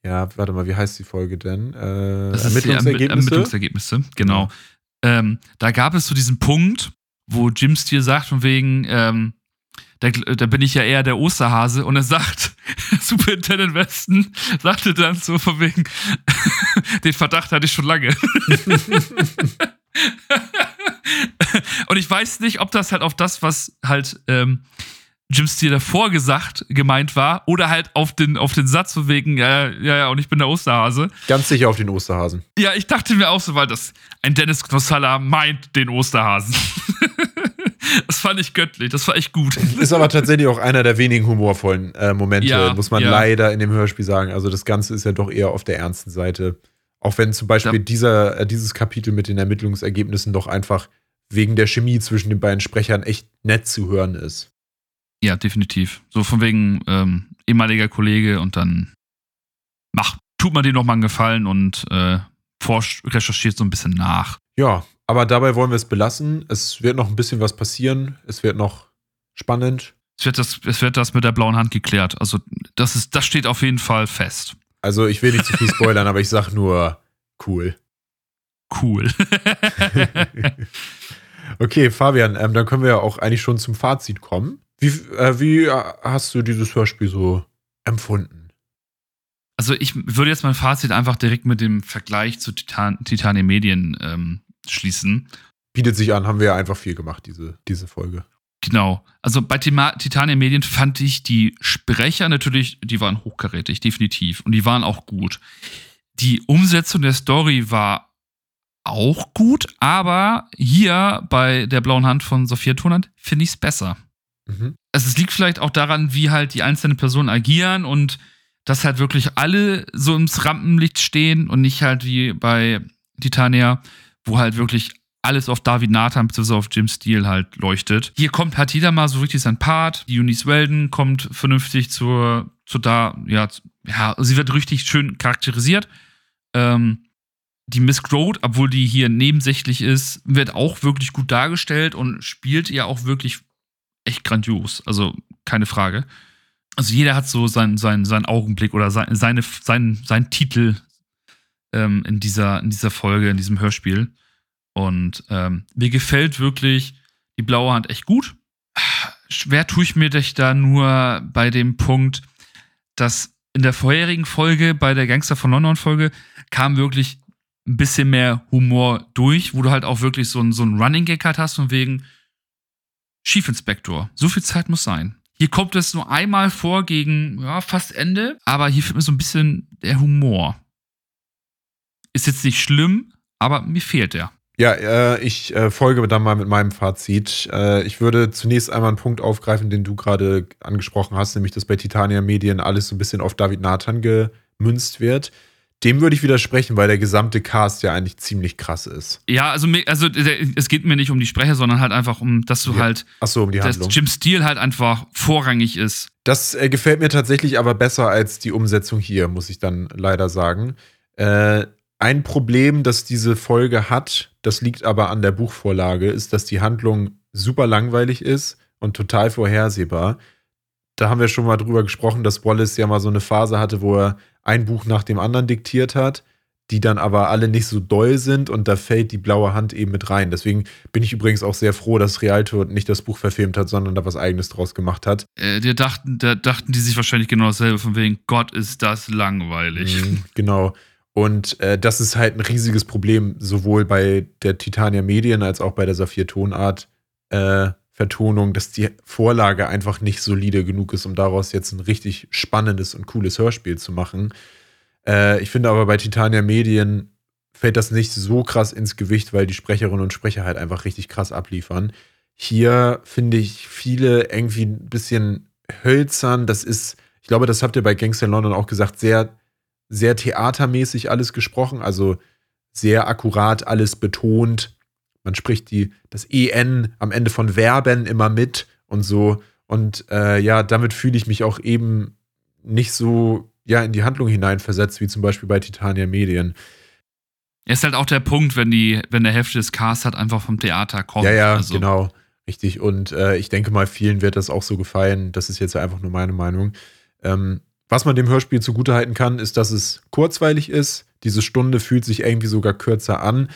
Ja, warte mal, wie heißt die Folge denn? Äh,
Das Ermi-
Ermittlungsergebnisse.
Ermittlungsergebnisse, genau. ähm, da gab es so diesen Punkt, wo Jim Steele sagt, von wegen, ähm, da, da, bin ich ja eher der Osterhase und er sagt, Superintendent Westen sagte dann so von wegen, den Verdacht hatte ich schon lange. und ich weiß nicht, ob das halt auf das, was halt ähm, Jim Steele davor gesagt gemeint war oder halt auf den, auf den Satz von wegen, ja, ja, ja, und ich bin der Osterhase.
Ganz sicher auf den Osterhasen.
Ja, ich dachte mir auch so, weil das ein Dennis Knossalla meint den Osterhasen. das fand ich göttlich, das war echt gut.
Ist aber tatsächlich auch einer der wenigen humorvollen äh, Momente,
Ja,
muss man
ja.
leider in dem Hörspiel sagen. Also das Ganze ist ja doch eher auf der ernsten Seite. Auch wenn zum Beispiel
Ja.
dieser, äh, dieses Kapitel mit den Ermittlungsergebnissen doch einfach wegen der Chemie zwischen den beiden Sprechern echt nett zu hören ist.
Ja, definitiv. So von wegen ähm, ehemaliger Kollege und dann mach, tut man dir noch mal einen Gefallen und äh, forscht, recherchiert so ein bisschen nach.
Ja, aber dabei wollen wir es belassen. Es wird noch ein bisschen was passieren. Es wird noch spannend.
Es wird das, es wird das mit der blauen Hand geklärt. Also das ist, das steht auf jeden Fall fest.
Also ich will nicht zu viel spoilern, aber ich sag nur cool.
Cool.
Okay, Fabian, ähm, dann können wir ja auch eigentlich schon zum Fazit kommen. Wie, äh, wie äh, hast du dieses Hörspiel so empfunden?
Also ich würde jetzt mein Fazit einfach direkt mit dem Vergleich zu Titan, Titanium Medien ähm, schließen.
Bietet sich an, haben wir ja einfach viel gemacht, diese, diese Folge.
Genau. Also bei Tima Titanium Medien fand ich die Sprecher natürlich, die waren hochkarätig, definitiv. Und die waren auch gut. Die Umsetzung der Story war auch gut, aber hier bei der blauen Hand von Sophia Tonand finde ich es besser.
Mhm.
Also es liegt vielleicht auch daran, wie halt die einzelnen Personen agieren und dass halt wirklich alle so ins Rampenlicht stehen und nicht halt wie bei Titania, wo halt wirklich alles auf David Nathan bzw. auf Jim Steele halt leuchtet. Hier kommt halt jeder mal so richtig sein Part. Die Eunice Weldon kommt vernünftig zur, zur da, ja, ja, sie wird richtig schön charakterisiert. Ähm, die Miss Grode, obwohl die hier nebensächlich ist, wird auch wirklich gut dargestellt und spielt ja auch wirklich echt grandios. Also keine Frage. Also jeder hat so seinen, seinen, seinen Augenblick oder sein, seine, seinen, seinen Titel ähm, in, dieser, in dieser Folge, in diesem Hörspiel. Und ähm, mir gefällt wirklich die blaue Hand echt gut. Schwer tue ich mir dich da nur bei dem Punkt, dass in der vorherigen Folge, bei der Gangster von London Folge, kam wirklich ein bisschen mehr Humor durch, wo du halt auch wirklich so ein, so Running Gag halt hast, von wegen Schiefinspektor. So viel Zeit muss sein. Hier kommt es nur einmal vor gegen ja, fast Ende, aber hier fehlt mir so ein bisschen der Humor. Ist jetzt nicht schlimm, aber mir fehlt der.
Ja, äh, ich äh, folge dann mal mit meinem Fazit. Äh, ich würde zunächst einmal einen Punkt aufgreifen, den du gerade angesprochen hast, nämlich dass bei Titania Medien alles so ein bisschen auf David Nathan gemünzt wird. Dem würde ich widersprechen, weil der gesamte Cast ja eigentlich ziemlich krass ist.
Ja, also, also es geht mir nicht um die Sprecher, sondern halt einfach um, dass du
Ja,
halt,
Achso, um die
dass
Handlung.
Jim Steele halt einfach vorrangig ist.
Das äh, gefällt mir tatsächlich aber besser als die Umsetzung hier, muss ich dann leider sagen. Äh, ein Problem, das diese Folge hat, das liegt aber an der Buchvorlage, ist, dass die Handlung super langweilig ist und total vorhersehbar. Da haben wir schon mal drüber gesprochen, dass Wallace ja mal so eine Phase hatte, wo er ein Buch nach dem anderen diktiert hat, die dann aber alle nicht so doll sind und da fällt die blaue Hand eben mit rein. Deswegen bin ich übrigens auch sehr froh, dass Rialto nicht das Buch verfilmt hat, sondern da was eigenes draus gemacht hat.
Äh, die dachten, da dachten die sich wahrscheinlich genau dasselbe, von wegen, Gott, ist das langweilig.
Mhm, Genau. Und äh, das ist halt ein riesiges Problem, sowohl bei der Titania Medien als auch bei der Saphir Tonart äh, Vertonung, dass die Vorlage einfach nicht solide genug ist, um daraus jetzt ein richtig spannendes und cooles Hörspiel zu machen. Äh, ich finde aber bei Titania Medien fällt das nicht so krass ins Gewicht, weil die Sprecherinnen und Sprecher halt einfach richtig krass abliefern. Hier finde ich viele irgendwie ein bisschen hölzern. Das ist, ich glaube, das habt ihr bei Gangster London auch gesagt, sehr sehr theatermäßig alles gesprochen, also sehr akkurat alles betont. Man spricht die, das EN am Ende von Verben immer mit und so. Und äh, ja, damit fühle ich mich auch eben nicht so ja, in die Handlung hineinversetzt, wie zum Beispiel bei Titania Medien.
Ist halt auch der Punkt, wenn die, wenn der Hälfte des Casts halt einfach vom Theater kommt.
Ja, ja,
also,
genau. Richtig. Und äh, ich denke mal, vielen wird das auch so gefallen. Das ist jetzt einfach nur meine Meinung. Ähm, was man dem Hörspiel zugutehalten kann, ist, dass es kurzweilig ist. Diese Stunde fühlt sich irgendwie sogar kürzer an.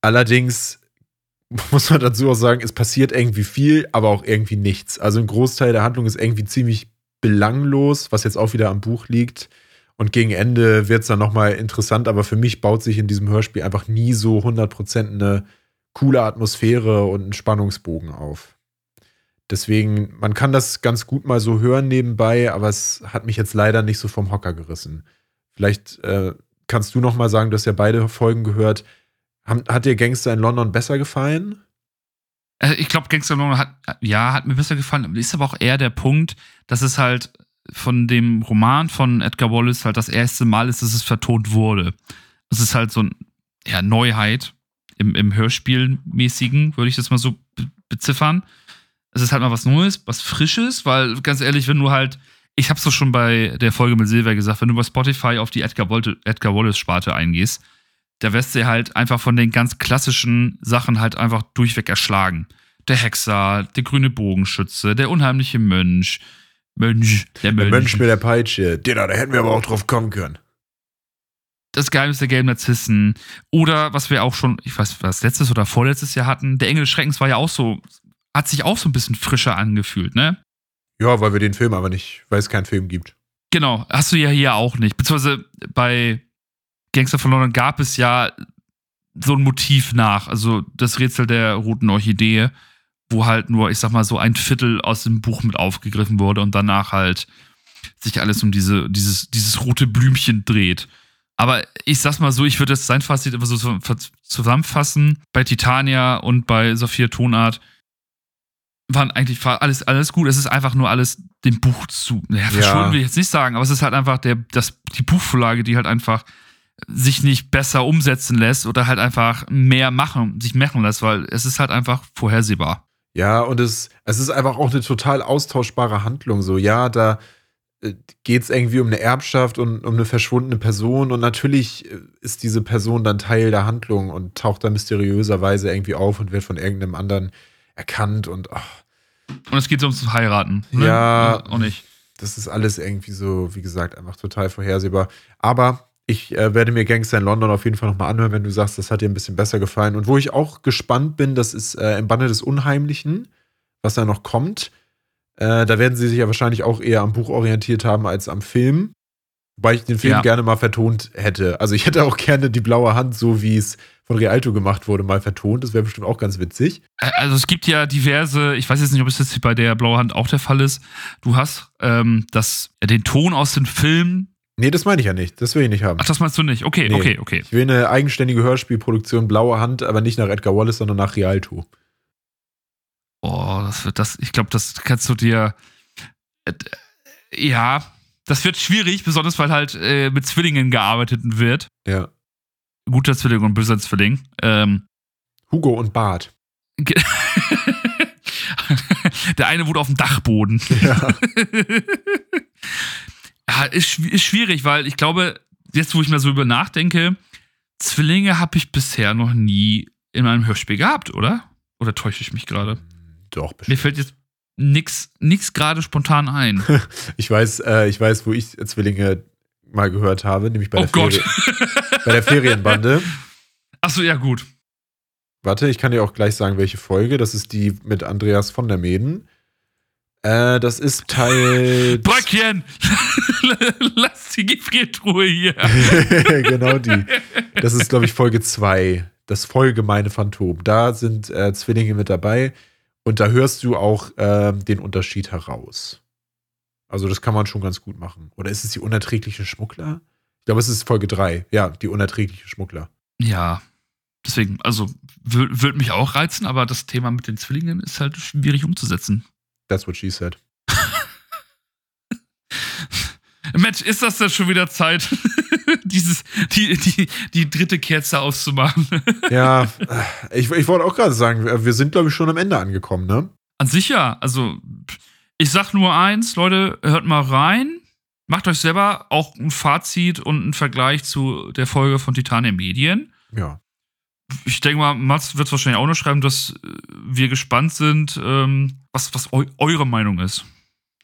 Allerdings muss man dazu auch sagen, es passiert irgendwie viel, aber auch irgendwie nichts. Also ein Großteil der Handlung ist irgendwie ziemlich belanglos, was jetzt auch wieder am Buch liegt. Und gegen Ende wird es dann nochmal interessant, aber für mich baut sich in diesem Hörspiel einfach nie so 100% eine coole Atmosphäre und einen Spannungsbogen auf. Deswegen, man kann das ganz gut mal so hören nebenbei, aber es hat mich jetzt leider nicht so vom Hocker gerissen. Vielleicht äh, kannst du noch mal sagen, du hast ja beide Folgen gehört. Hat dir Gangster in London besser gefallen?
Äh, ich glaube, Gangster in London hat, ja, hat mir besser gefallen. Ist aber auch eher der Punkt, dass es halt von dem Roman von Edgar Wallace halt das erste Mal ist, dass es vertont wurde. Es ist halt so eine ja, Neuheit im, im Hörspielmäßigen, würde ich das mal so beziffern. Es ist halt mal was Neues, was Frisches, weil ganz ehrlich, wenn du halt, ich hab's doch schon bei der Folge mit Silver gesagt, wenn du bei Spotify auf die Edgar, Edgar Wallace-Sparte eingehst, da wirst du halt einfach von den ganz klassischen Sachen halt einfach durchweg erschlagen. Der Hexer, der grüne Bogenschütze, der unheimliche Mönch, Mönch,
der Mönch. Der Mönch mit der Peitsche. Dinner, da hätten wir aber auch drauf kommen können.
Das Geheimnis der gelben Narzissen. Oder was wir auch schon, ich weiß, was letztes oder vorletztes Jahr hatten, der Engel des Schreckens war ja auch so, hat sich auch so ein bisschen frischer angefühlt, ne?
Ja, weil wir den Film aber nicht, weil es keinen Film gibt.
Genau, hast du ja hier auch nicht. Beziehungsweise bei Gangster von London gab es ja so ein Motiv nach, also das Rätsel der roten Orchidee, wo halt nur, ich sag mal, so ein Viertel aus dem Buch mit aufgegriffen wurde und danach halt sich alles um diese, dieses, dieses rote Blümchen dreht. Aber ich sag's mal so, ich würde das sein Fazit immer so zusammenfassen. Bei Titania und bei Sophia Tonart waren eigentlich alles, alles gut. Es ist einfach nur alles dem Buch zu. Ja, verschulden ja. will ich jetzt nicht sagen, aber es ist halt einfach der, das, die Buchvorlage, die halt einfach sich nicht besser umsetzen lässt oder halt einfach mehr machen, sich machen lässt, weil es ist halt einfach vorhersehbar.
Ja, und es, es ist einfach auch eine total austauschbare Handlung. So, ja, da äh, geht es irgendwie um eine Erbschaft und um eine verschwundene Person und natürlich äh, ist diese Person dann Teil der Handlung und taucht da mysteriöserweise irgendwie auf und wird von irgendeinem anderen erkannt und ach.
Und es geht so ums Heiraten.
Ne? Ja. Auch nicht. Das ist alles irgendwie so, wie gesagt, einfach total vorhersehbar. Aber ich äh, werde mir Gangster in London auf jeden Fall nochmal anhören, wenn du sagst, das hat dir ein bisschen besser gefallen. Und wo ich auch gespannt bin, das ist äh, im Banne des Unheimlichen, was da noch kommt. Äh, da werden sie sich ja wahrscheinlich auch eher am Buch orientiert haben als am Film. Wobei ich den Film ja. gerne mal vertont hätte. Also ich hätte auch gerne die blaue Hand, so wie es von Rialto gemacht wurde, mal vertont. Das wäre bestimmt auch ganz witzig.
Also es gibt ja diverse, ich weiß jetzt nicht, ob es jetzt bei der blaue Hand auch der Fall ist. Du hast ähm, das, den Ton aus dem Film
Nee, das meine ich ja nicht. Das will ich nicht haben.
Ach, das meinst du nicht? Okay, nee. okay, okay.
Ich will eine eigenständige Hörspielproduktion Blaue Hand, aber nicht nach Edgar Wallace, sondern nach Rialto.
Oh, das wird das, ich glaube, das kannst du dir. Äh, ja, das wird schwierig, besonders weil halt äh, mit Zwillingen gearbeitet wird.
Ja.
Guter Zwilling und böser Zwilling. Ähm,
Hugo und Bart.
Der eine wohnt auf dem Dachboden. Ja. Ja, ist, ist schwierig, weil ich glaube, jetzt wo ich mir so über nachdenke, Zwillinge habe ich bisher noch nie in einem Hörspiel gehabt, oder? Oder täusche ich mich gerade?
Doch,
bestimmt. Mir fällt jetzt nichts nix gerade spontan ein.
ich weiß, äh, ich weiß, wo ich Zwillinge mal gehört habe, nämlich bei,
oh
der, Ferie, bei der Ferienbande.
Achso, ja, gut.
Warte, ich kann dir auch gleich sagen, welche Folge. Das ist die mit Andreas von der Meden. Äh, das ist Teil.
Bröckchen! Lass die Gefriertruhe hier.
genau die. Das ist, glaube ich, Folge 2. Das vollgemeine Phantom. Da sind äh, Zwillinge mit dabei und da hörst du auch äh, den Unterschied heraus. Also, das kann man schon ganz gut machen. Oder ist es die unerträgliche Schmuggler? Ich glaube, es ist Folge 3. Ja, die unerträgliche Schmuggler.
Ja. Deswegen, also, würde mich auch reizen, aber das Thema mit den Zwillingen ist halt schwierig umzusetzen.
That's what she said.
Mensch, ist das denn schon wieder Zeit, dieses, die, die, die dritte Kerze auszumachen?
ja, ich, ich wollte auch gerade sagen, wir sind, glaube ich, schon am Ende angekommen, ne?
An sich ja. Also, ich sag nur eins, Leute, hört mal rein. Macht euch selber auch ein Fazit und einen Vergleich zu der Folge von Titania Medien.
Ja
ich denke mal, Mats wird es wahrscheinlich auch noch schreiben, dass äh, wir gespannt sind, ähm, was, was eu eure Meinung ist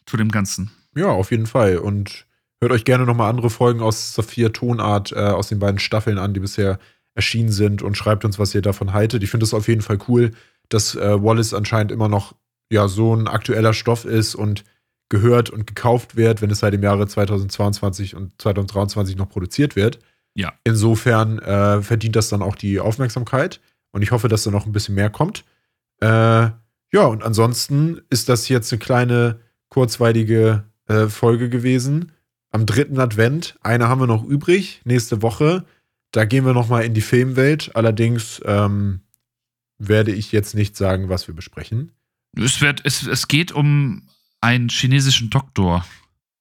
zu dem Ganzen.
Ja, auf jeden Fall. Und hört euch gerne nochmal andere Folgen aus Sophia Tonart äh, aus den beiden Staffeln an, die bisher erschienen sind und schreibt uns, was ihr davon haltet. Ich finde es auf jeden Fall cool, dass äh, Wallace anscheinend immer noch ja so ein aktueller Stoff ist und gehört und gekauft wird, wenn es seit dem Jahre 2022 und 2023 noch produziert wird.
Ja.
Insofern äh, verdient das dann auch die Aufmerksamkeit und ich hoffe, dass da noch ein bisschen mehr kommt. Äh, ja, und ansonsten ist das jetzt eine kleine, kurzweilige äh, Folge gewesen. Am dritten Advent, eine haben wir noch übrig, nächste Woche. Da gehen wir noch mal in die Filmwelt. Allerdings ähm, werde ich jetzt nicht sagen, was wir besprechen.
Es, wird, es, es geht um einen chinesischen Doktor.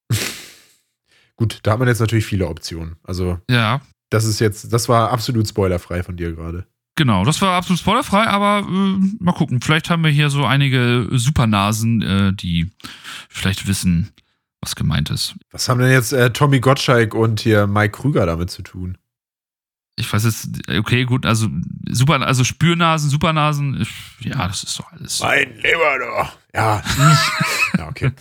Gut, da hat man jetzt natürlich viele Optionen. Also,
Ja,
das ist jetzt, das war absolut spoilerfrei von dir gerade.
genau. Das war absolut spoilerfrei, aber äh, mal gucken. Vielleicht haben wir hier so einige Supernasen, äh, die vielleicht wissen, was gemeint ist.
Was haben denn jetzt äh, Tommy Gottschalk und hier Mike Krüger damit zu tun?
Ich weiß jetzt, okay, gut, also super, also Spürnasen, Supernasen, ich, ja, das ist doch alles.
Mein Lieber doch. Ja. ja, okay.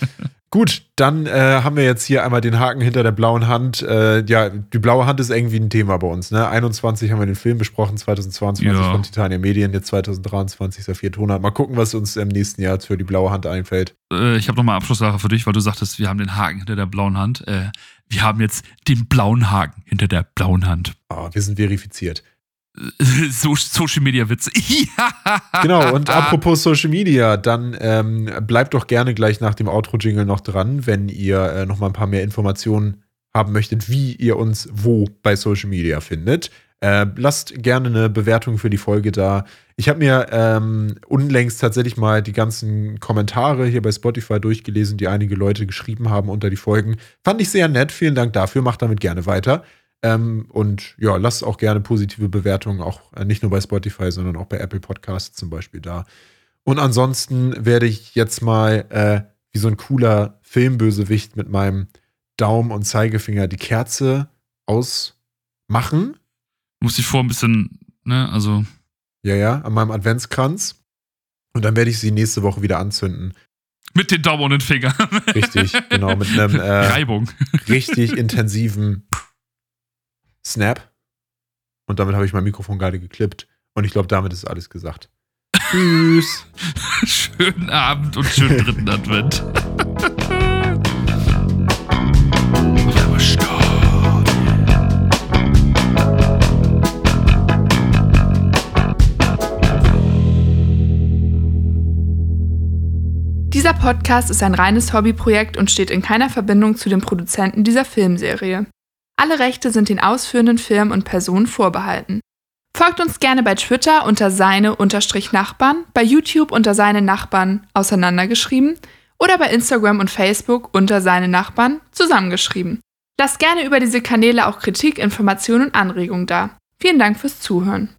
Gut, dann äh, haben wir jetzt hier einmal den Haken hinter der blauen Hand. Äh, ja, die blaue Hand ist irgendwie ein Thema bei uns. Ne? 21 haben wir den Film besprochen, 2022
Ja.
von Titania Medien, jetzt 2023 Saphir Tonat. Mal gucken, was uns im nächsten Jahr für die blaue Hand einfällt.
Äh, ich habe nochmal Abschlusssache für dich, weil du sagtest, wir haben den Haken hinter der blauen Hand. Äh, wir haben jetzt den blauen Haken hinter der blauen Hand.
Ah, wir sind verifiziert.
So Social Media Witze. ja.
Genau, und apropos Social Media, dann ähm, bleibt doch gerne gleich nach dem Outro-Jingle noch dran, wenn ihr äh, noch mal ein paar mehr Informationen haben möchtet, wie ihr uns wo bei Social Media findet. Äh, lasst gerne eine Bewertung für die Folge da. Ich habe mir ähm, unlängst tatsächlich mal die ganzen Kommentare hier bei Spotify durchgelesen, die einige Leute geschrieben haben unter die Folgen. Fand ich sehr nett. Vielen Dank dafür. Macht damit gerne weiter. Ähm, und ja, lasst auch gerne positive Bewertungen, auch äh, nicht nur bei Spotify, sondern auch bei Apple Podcasts zum Beispiel da. Und ansonsten werde ich jetzt mal äh, wie so ein cooler Filmbösewicht mit meinem Daumen und Zeigefinger die Kerze ausmachen.
Muss ich vor ein bisschen, ne, also.
Ja, ja, an meinem Adventskranz. Und dann werde ich sie nächste Woche wieder anzünden.
Mit den Daumen und den Fingern.
Richtig, genau, mit einem äh,
Reibung.
richtig intensiven Snap. Und damit habe ich mein Mikrofon gerade geklippt. Und ich glaube, damit ist alles gesagt. Tschüss.
Schönen Abend und schönen dritten Advent.
Dieser Podcast ist ein reines Hobbyprojekt und steht in keiner Verbindung zu den Produzenten dieser Filmserie. Alle Rechte sind den ausführenden Firmen und Personen vorbehalten. Folgt uns gerne bei Twitter unter seine-nachbarn, bei YouTube unter seine Nachbarn auseinandergeschrieben oder bei Instagram und Facebook unter seine Nachbarn zusammengeschrieben. Lasst gerne über diese Kanäle auch Kritik, Informationen und Anregungen da. Vielen Dank fürs Zuhören.